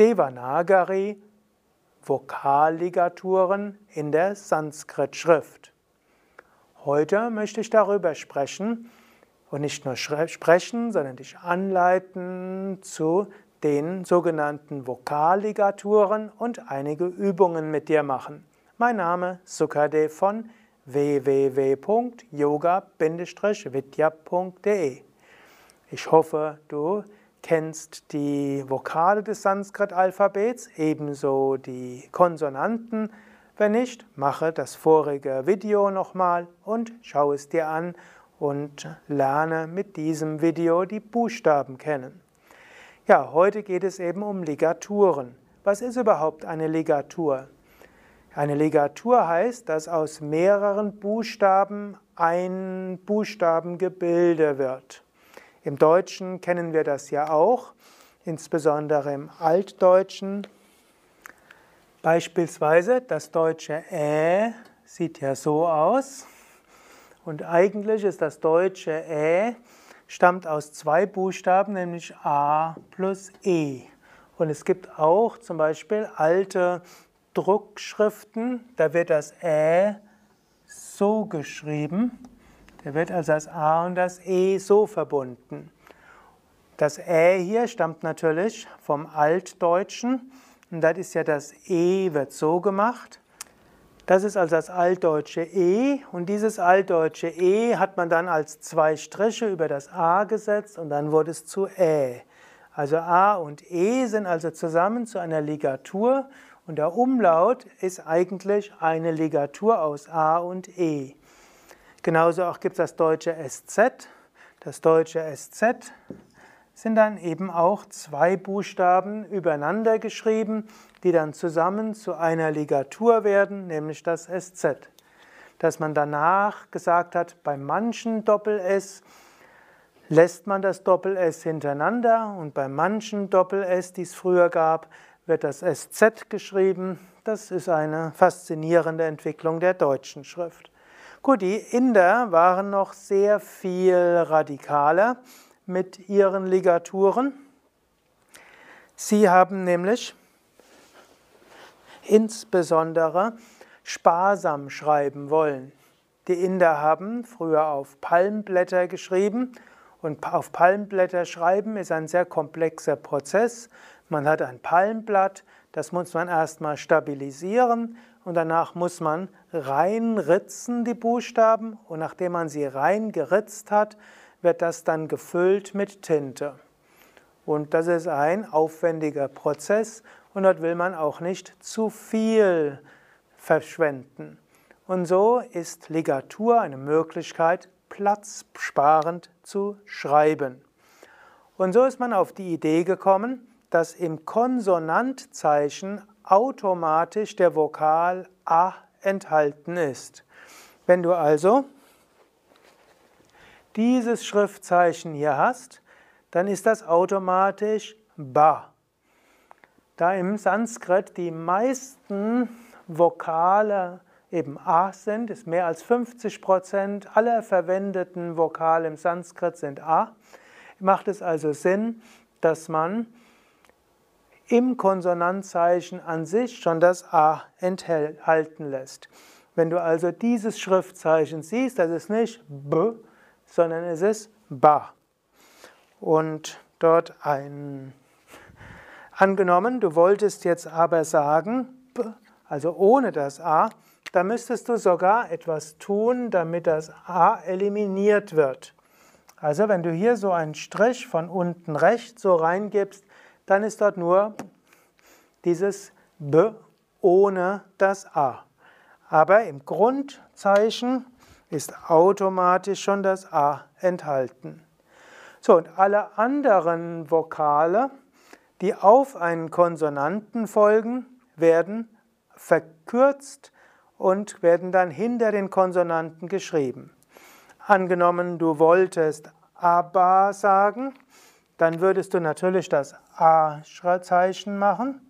Devanagari, Vokalligaturen in der Sanskrit-Schrift. Heute möchte ich darüber sprechen und nicht nur sprechen, sondern dich anleiten zu den sogenannten Vokalligaturen und einige Übungen mit dir machen. Mein Name Sukadev von www.yoga-vidya.de Ich hoffe, du kennst die Vokale des Sanskrit-Alphabets, ebenso die Konsonanten. Wenn nicht, mache das vorige Video nochmal und schau es dir an und lerne mit diesem Video die Buchstaben kennen. Ja, heute geht es eben um Ligaturen. Was ist überhaupt eine Ligatur? Eine Ligatur heißt, dass aus mehreren Buchstaben ein Buchstabengebilde wird. Im Deutschen kennen wir das ja auch, insbesondere im Altdeutschen. Beispielsweise das deutsche Ä sieht ja so aus. Und eigentlich ist das deutsche Ä stammt aus zwei Buchstaben, nämlich A plus E. Und es gibt auch zum Beispiel alte Druckschriften, da wird das Ä so geschrieben. Da wird also das A und das E so verbunden. Das Ä hier stammt natürlich vom Altdeutschen und das ist ja das E wird so gemacht. Das ist also das altdeutsche E und dieses altdeutsche E hat man dann als zwei Striche über das A gesetzt und dann wurde es zu Ä. Also A und E sind also zusammen zu einer Ligatur und der Umlaut ist eigentlich eine Ligatur aus A und E. Genauso auch gibt es das deutsche SZ. Das deutsche SZ sind dann eben auch zwei Buchstaben übereinander geschrieben, die dann zusammen zu einer Ligatur werden, nämlich das SZ. Dass man danach gesagt hat, bei manchen Doppel-S lässt man das Doppel-S hintereinander und bei manchen Doppel-S, die es früher gab, wird das SZ geschrieben. Das ist eine faszinierende Entwicklung der deutschen Schrift. Gut, die Inder waren noch sehr viel radikaler mit ihren Ligaturen. Sie haben nämlich insbesondere sparsam schreiben wollen. Die Inder haben früher auf Palmblätter geschrieben und auf Palmblätter schreiben ist ein sehr komplexer Prozess. Man hat ein Palmblatt, das muss man erstmal stabilisieren und danach muss man reinritzen die Buchstaben und nachdem man sie reingeritzt hat, wird das dann gefüllt mit Tinte. Und das ist ein aufwendiger Prozess und dort will man auch nicht zu viel verschwenden. Und so ist Ligatur eine Möglichkeit, platzsparend zu schreiben. Und so ist man auf die Idee gekommen, dass im Konsonantzeichen automatisch der Vokal A enthalten ist. Wenn du also dieses Schriftzeichen hier hast, dann ist das automatisch Ba. Da im Sanskrit die meisten Vokale eben A sind, ist mehr als 50 Prozent aller verwendeten Vokale im Sanskrit sind A, macht es also Sinn, dass man im Konsonantzeichen an sich schon das A enthalten lässt. Wenn du also dieses Schriftzeichen siehst, das ist nicht B, sondern es ist Ba. Und dort ein Angenommen, du wolltest jetzt aber sagen, B, also ohne das A, da müsstest du sogar etwas tun, damit das A eliminiert wird. Also wenn du hier so einen Strich von unten rechts so reingibst, dann ist dort nur dieses B ohne das A. Aber im Grundzeichen ist automatisch schon das A enthalten. So, und alle anderen Vokale, die auf einen Konsonanten folgen, werden verkürzt und werden dann hinter den Konsonanten geschrieben. Angenommen, du wolltest Aba sagen, dann würdest du natürlich das A-Zeichen machen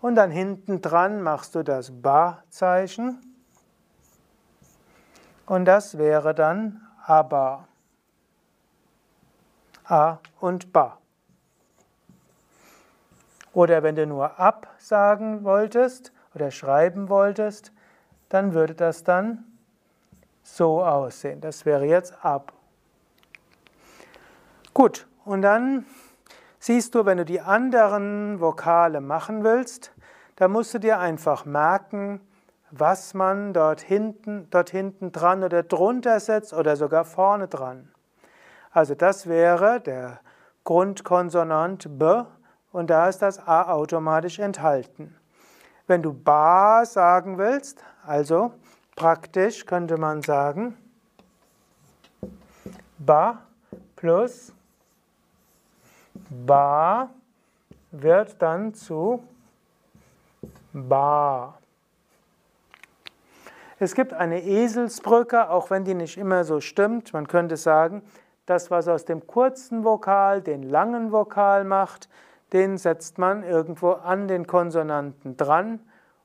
und dann hinten dran machst du das Ba-Zeichen und das wäre dann Aba. A und Ba. Oder wenn du nur ab sagen wolltest oder schreiben wolltest, dann würde das dann so aussehen. Das wäre jetzt ab. Gut, und dann siehst du, wenn du die anderen Vokale machen willst, dann musst du dir einfach merken, was man dort hinten, dort hinten dran oder drunter setzt oder sogar vorne dran. Also das wäre der Grundkonsonant B und da ist das A automatisch enthalten. Wenn du Ba sagen willst, also praktisch könnte man sagen, Ba plus Ba wird dann zu Ba. Es gibt eine Eselsbrücke, auch wenn die nicht immer so stimmt. Man könnte sagen, das, was aus dem kurzen Vokal den langen Vokal macht, den setzt man irgendwo an den Konsonanten dran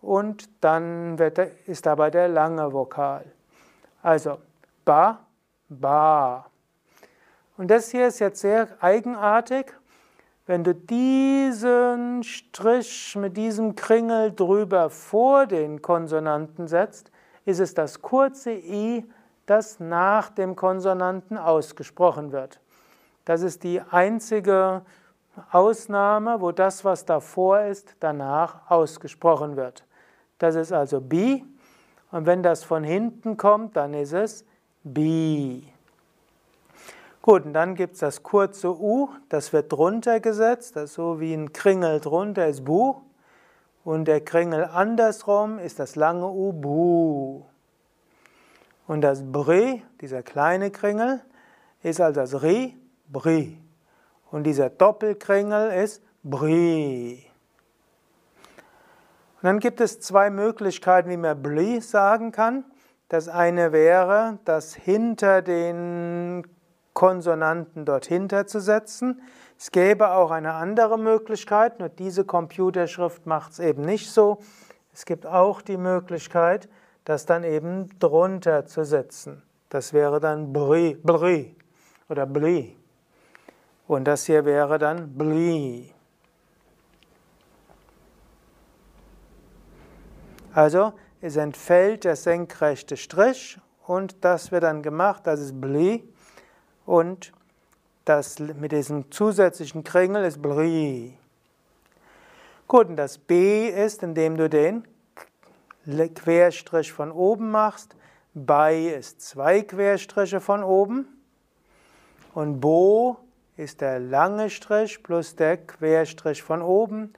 und dann der, ist dabei der lange Vokal. Also ba, ba. Und das hier ist jetzt sehr eigenartig. Wenn du diesen Strich mit diesem Kringel drüber vor den Konsonanten setzt, ist es das kurze i, das nach dem Konsonanten ausgesprochen wird. Das ist die einzige Ausnahme, wo das, was davor ist, danach ausgesprochen wird. Das ist also bi. Und wenn das von hinten kommt, dann ist es bi. Gut, und dann gibt es das kurze U, das wird drunter gesetzt, das ist so wie ein Kringel drunter ist Bu. Und der Kringel andersrum ist das lange U, Bu. Und das Bri, dieser kleine Kringel, ist also das Ri, Bri. Und dieser Doppelkringel ist Bri. Und dann gibt es zwei Möglichkeiten, wie man Bli sagen kann. Das eine wäre, das hinter den Konsonanten dort hinter zu setzen. Es gäbe auch eine andere Möglichkeit, nur diese Computerschrift macht es eben nicht so. Es gibt auch die Möglichkeit, das dann eben drunter zu setzen. Das wäre dann bri, bri oder bli. Und das hier wäre dann bli. Also es entfällt der senkrechte Strich und das wird dann gemacht, das ist bli und das mit diesem zusätzlichen Kringel ist Bri. Gut, und das B ist, indem du den Querstrich von oben machst. Bei ist zwei Querstriche von oben. Und Bo ist der lange Strich plus der Querstrich von oben.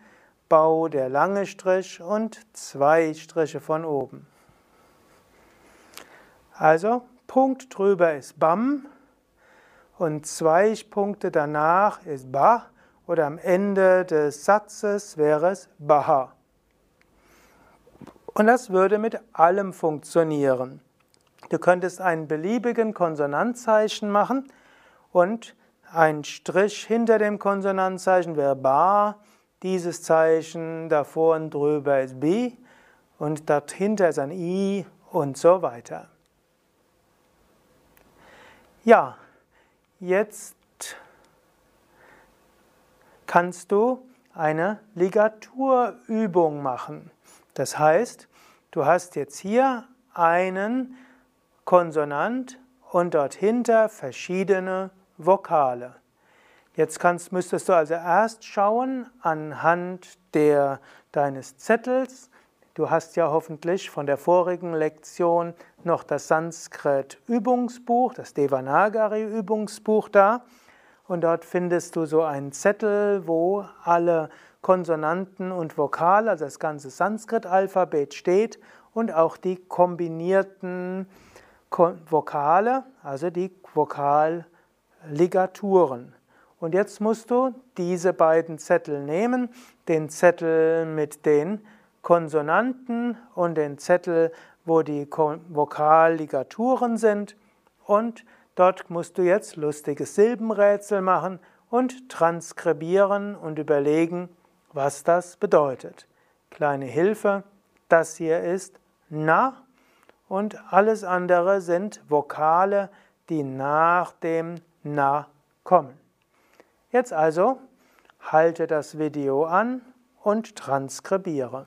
Bau der lange Strich und zwei Striche von oben. Also Punkt drüber ist Bam und zwei Punkte danach ist Ba oder am Ende des Satzes wäre es Baha. Und das würde mit allem funktionieren. Du könntest einen beliebigen Konsonantzeichen machen und ein Strich hinter dem Konsonantzeichen wäre Ba, dieses Zeichen davor und drüber ist B und dahinter ist ein I und so weiter. Ja, Jetzt kannst du eine Ligaturübung machen. Das heißt, du hast jetzt hier einen Konsonant und dort hinter verschiedene Vokale. Jetzt kannst, müsstest du also erst schauen anhand der, deines Zettels, Du hast ja hoffentlich von der vorigen Lektion noch das Sanskrit-Übungsbuch, das Devanagari-Übungsbuch da. Und dort findest du so einen Zettel, wo alle Konsonanten und Vokale, also das ganze Sanskrit-Alphabet steht und auch die kombinierten Vokale, also die Vokalligaturen. Und jetzt musst du diese beiden Zettel nehmen, den Zettel mit den Konsonanten und den Zettel, wo die Vokalligaturen sind. Und dort musst du jetzt lustiges Silbenrätsel machen und transkribieren und überlegen, was das bedeutet. Kleine Hilfe, das hier ist Na und alles andere sind Vokale, die nach dem Na kommen. Jetzt also halte das Video an und transkribiere.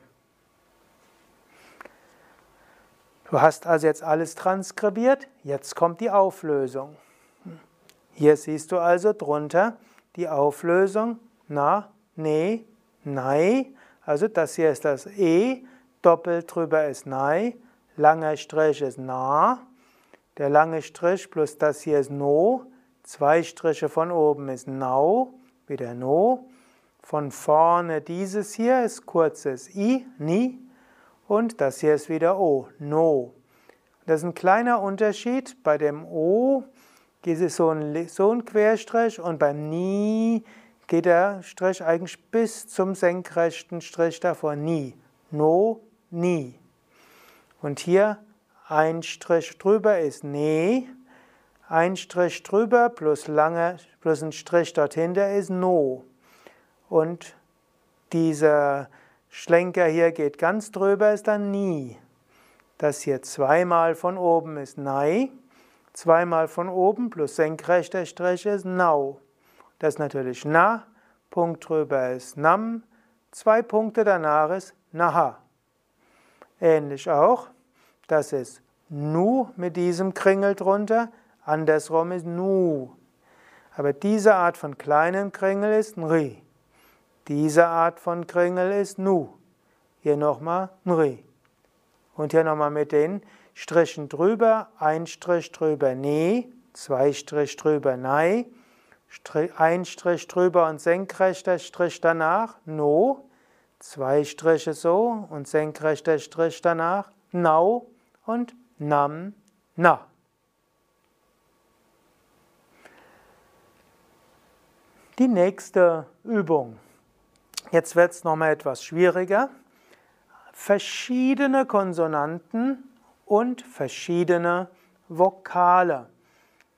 Du hast also jetzt alles transkribiert, jetzt kommt die Auflösung. Hier siehst du also drunter die Auflösung na, ne, nei. Also das hier ist das E, doppelt drüber ist nei, langer Strich ist na, der lange Strich plus das hier ist no, zwei Striche von oben ist nau, wieder no. Von vorne dieses hier ist kurzes i, ni, und das hier ist wieder o, no. Das ist ein kleiner Unterschied. Bei dem o geht es so ein, so ein Querstrich und beim ni geht der Strich eigentlich bis zum senkrechten Strich davor, nie. No, nie. Und hier ein Strich drüber ist ne, ein Strich drüber plus, lange, plus ein Strich dahinter ist no. Und dieser Schlenker hier geht ganz drüber, ist dann nie. Das hier zweimal von oben ist nei, zweimal von oben plus senkrechter Strich ist nau. Das ist natürlich na, Punkt drüber ist nam, zwei Punkte danach ist naha. Ähnlich auch, das ist nu mit diesem Kringel drunter, Andersrum ist Nu. Aber diese Art von kleinen Kringel ist Nri. Diese Art von Kringel ist Nu. Hier nochmal Nri. Und hier nochmal mit den Strichen drüber, ein Strich drüber Ne, zwei Strich drüber Nei, ein Strich drüber und senkrechter Strich danach No, zwei Striche so und senkrechter Strich danach Nau und Nam, Na. Die nächste Übung. Jetzt wird es nochmal etwas schwieriger. Verschiedene Konsonanten und verschiedene Vokale.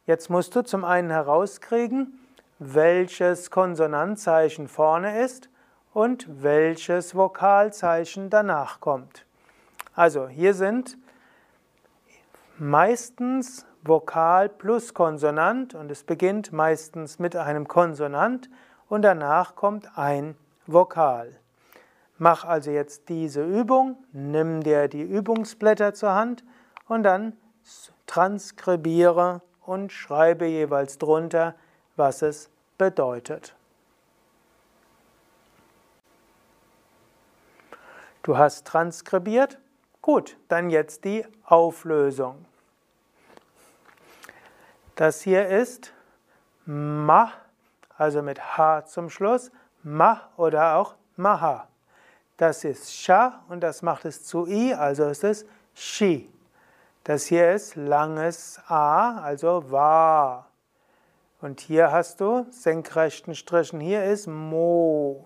Jetzt musst du zum einen herauskriegen, welches Konsonantzeichen vorne ist und welches Vokalzeichen danach kommt. Also hier sind meistens Vokal plus Konsonant und es beginnt meistens mit einem Konsonant und danach kommt ein Vokal. Mach also jetzt diese Übung, nimm dir die Übungsblätter zur Hand und dann transkribiere und schreibe jeweils drunter, was es bedeutet. Du hast transkribiert? Gut, dann jetzt die Auflösung. Das hier ist Ma, also mit H zum Schluss, Ma oder auch Maha. Das ist Sha und das macht es zu I, also ist es Shi. Das hier ist langes A, also Wa. Und hier hast du senkrechten Strichen, hier ist Mo.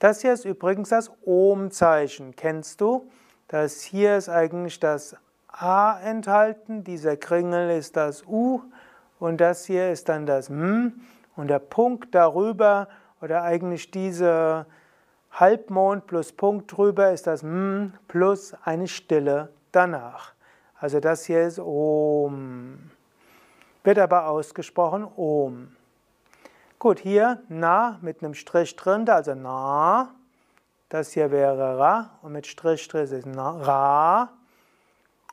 Das hier ist übrigens das Ohm-Zeichen. Kennst du? Das hier ist eigentlich das A enthalten, dieser Kringel ist das U und das hier ist dann das M und der Punkt darüber oder eigentlich diese Halbmond plus Punkt drüber ist das M plus eine Stille danach. Also das hier ist Om. Wird aber ausgesprochen Om. Gut, hier Na mit einem Strich drin, also Na. Das hier wäre Ra und mit Strich drin ist na, Ra.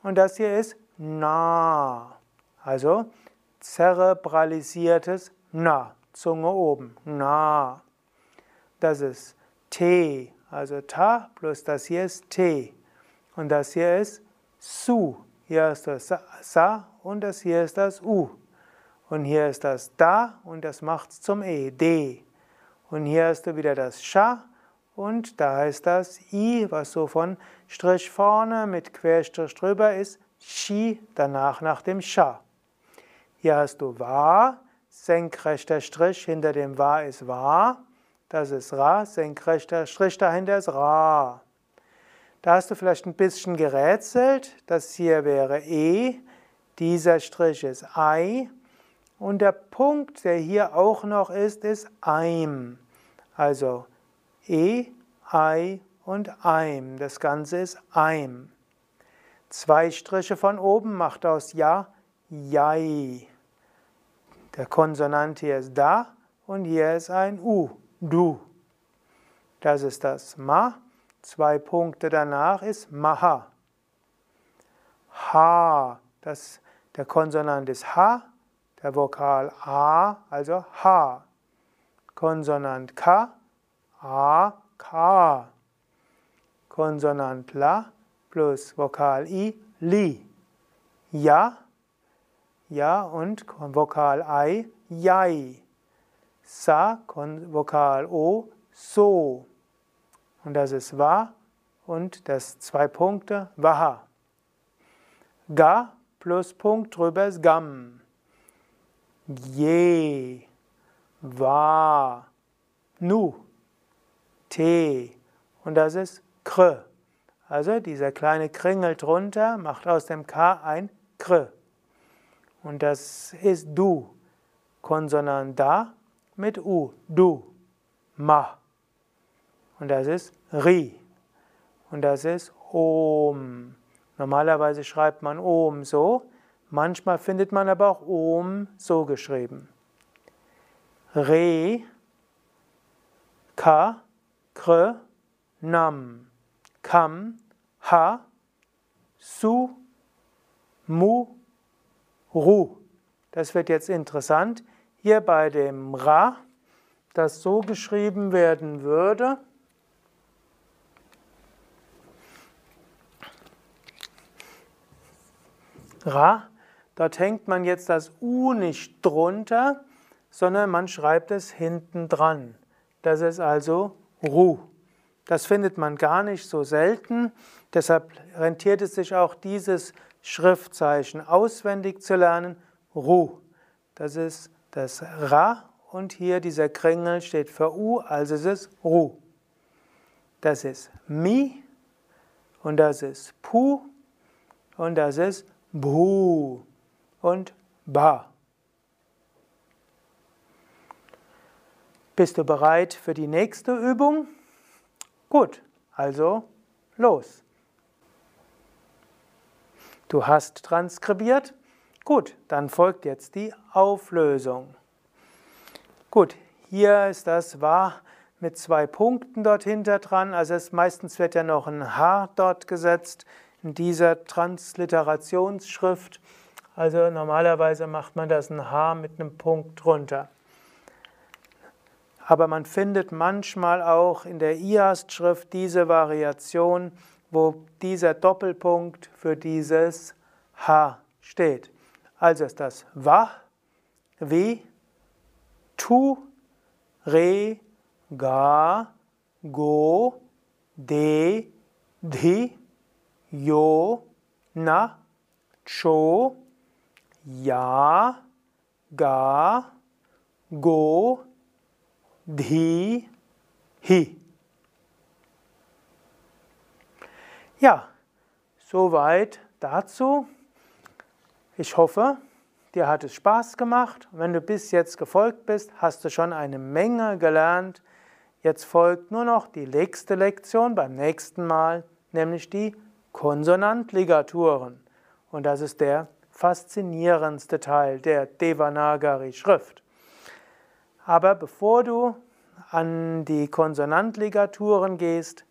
Und das hier ist Na. Also zerebralisiertes Na. Zunge oben. Na. Das ist T. Also Ta plus das hier ist T. Und das hier ist Su. Hier ist das Sa und das hier ist das U. Und hier ist das Da und das macht es zum E. D. Und hier hast du wieder das Scha und da ist das I, was so von Strich vorne mit Querstrich drüber ist, Shi, danach nach dem Sha. Hier hast du Wa, senkrechter Strich hinter dem Wa ist Wa, das ist Ra, senkrechter Strich dahinter ist Ra. Da hast du vielleicht ein bisschen gerätselt, das hier wäre E, dieser Strich ist Ei und der Punkt, der hier auch noch ist, ist Eim. Also E, Ei und Eim. Das Ganze ist Eim. Zwei Striche von oben macht aus Ja, Jai. Der Konsonant hier ist Da und hier ist ein U, Du. Das ist das Ma. Zwei Punkte danach ist Maha. Ha. Das, der Konsonant ist H. Der Vokal A, also H. Konsonant K. A, K. Konsonant La plus Vokal I, Li. Ja, ja und Vokal I, Jai. Sa, Vokal O, So. Und das ist Wa und das zwei Punkte, Waha. Ga plus Punkt drüber ist Gam. Je, Wa, Nu, Te. Und das ist Kr. Also dieser kleine Kringel drunter macht aus dem K ein Kr. Und das ist Du. Konsonant Da mit U. Du. Ma. Und das ist Ri. Und das ist Om. Normalerweise schreibt man Om so. Manchmal findet man aber auch Om so geschrieben. Re, Ka, Kr, Nam. Kam, Ha, Su, Mu, Ru. Das wird jetzt interessant. Hier bei dem Ra, das so geschrieben werden würde. Ra, dort hängt man jetzt das U nicht drunter, sondern man schreibt es hinten dran. Das ist also Ru. Das findet man gar nicht so selten. Deshalb rentiert es sich auch, dieses Schriftzeichen auswendig zu lernen. Ru. Das ist das Ra und hier dieser Kringel steht für U, also ist es Ru. Das ist Mi und das ist Pu und das ist Bhu und Ba. Bist du bereit für die nächste Übung? Gut, also los. Du hast transkribiert? Gut, dann folgt jetzt die Auflösung. Gut, hier ist das Wa mit zwei Punkten dort hinter dran. Also es, meistens wird ja noch ein H dort gesetzt in dieser Transliterationsschrift. Also normalerweise macht man das ein H mit einem Punkt drunter. Aber man findet manchmal auch in der IAST-Schrift diese Variation, wo dieser Doppelpunkt für dieses H steht. Also ist das Wa, Wie, Tu, Re, Ga, Go, De, Di, Yo, Na, Cho, Ja, Ga, Go, Dhi, Hi. Ja, soweit dazu. Ich hoffe, dir hat es Spaß gemacht. Wenn du bis jetzt gefolgt bist, hast du schon eine Menge gelernt. Jetzt folgt nur noch die nächste Lektion beim nächsten Mal, nämlich die Konsonantligaturen. Und das ist der faszinierendste Teil der Devanagari-Schrift. Aber bevor du an die Konsonantligaturen gehst,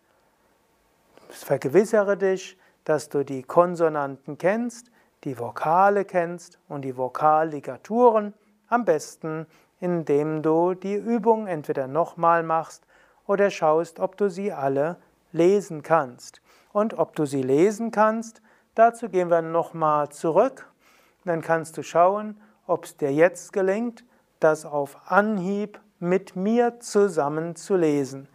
vergewissere dich, dass du die Konsonanten kennst, die Vokale kennst und die Vokalligaturen, am besten indem du die Übung entweder nochmal machst oder schaust, ob du sie alle lesen kannst. Und ob du sie lesen kannst, dazu gehen wir nochmal zurück. Dann kannst du schauen, ob es dir jetzt gelingt, das auf Anhieb mit mir zusammen zu lesen.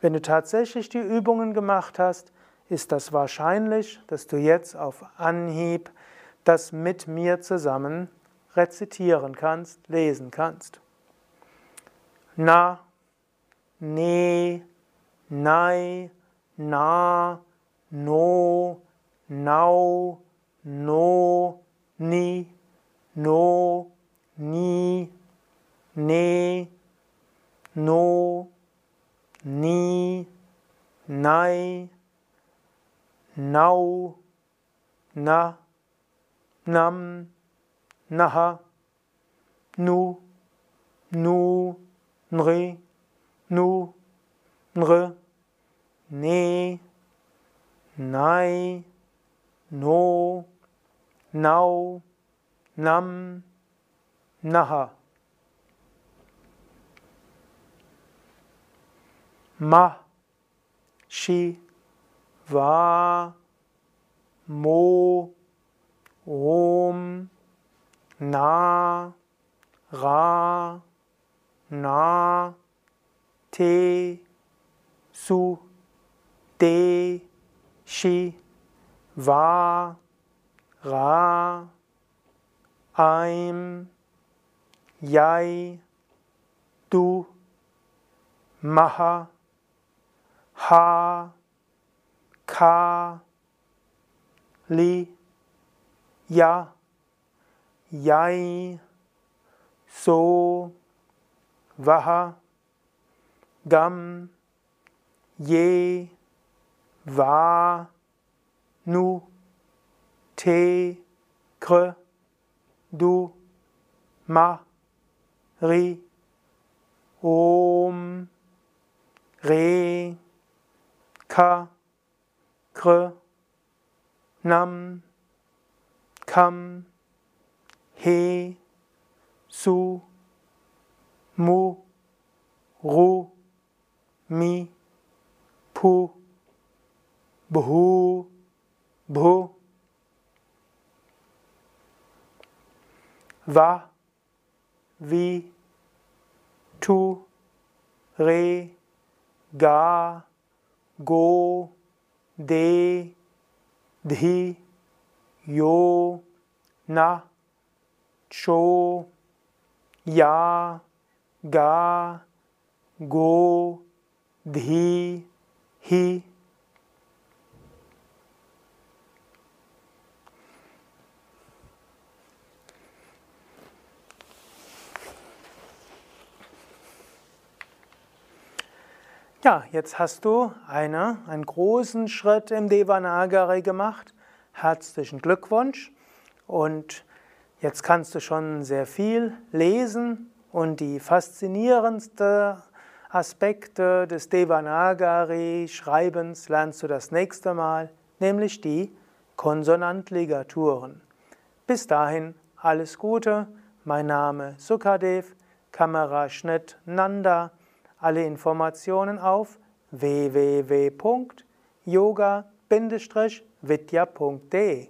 Wenn du tatsächlich die Übungen gemacht hast, ist das wahrscheinlich, dass du jetzt auf Anhieb das mit mir zusammen rezitieren kannst, lesen kannst. Na, ne, nei, na, no, nau, no, ni, no, ni, ne, no, ni, nei, nau, na, nam, naha, nu, nu, nre, nu, nre, ne, nai, no, nau, nam, naha. Ma, shi, va, mo, om, na, ra, na, te, su, de, shi, va, ra, aim, yai, du, maha, ha, ka, li, ya, yai, so, vaha, gam, ye, va, nu, te, kre, du, ma, ri, om, re, ka, kre, nam, kam, he, su, mu, ru, mi, pu, bhu, bhu, va, vi, tu, re, ga, go, de, dhi, yo, na, cho, ya, ga, go, dhi, hi. Ja, jetzt hast du eine, einen großen Schritt im Devanagari gemacht. Herzlichen Glückwunsch. Und jetzt kannst du schon sehr viel lesen und die faszinierendsten Aspekte des Devanagari-Schreibens lernst du das nächste Mal, nämlich die Konsonantligaturen. Bis dahin alles Gute. Mein Name Sukadev, Kameraschnitt Nanda. Alle Informationen auf www.yoga-vidya.de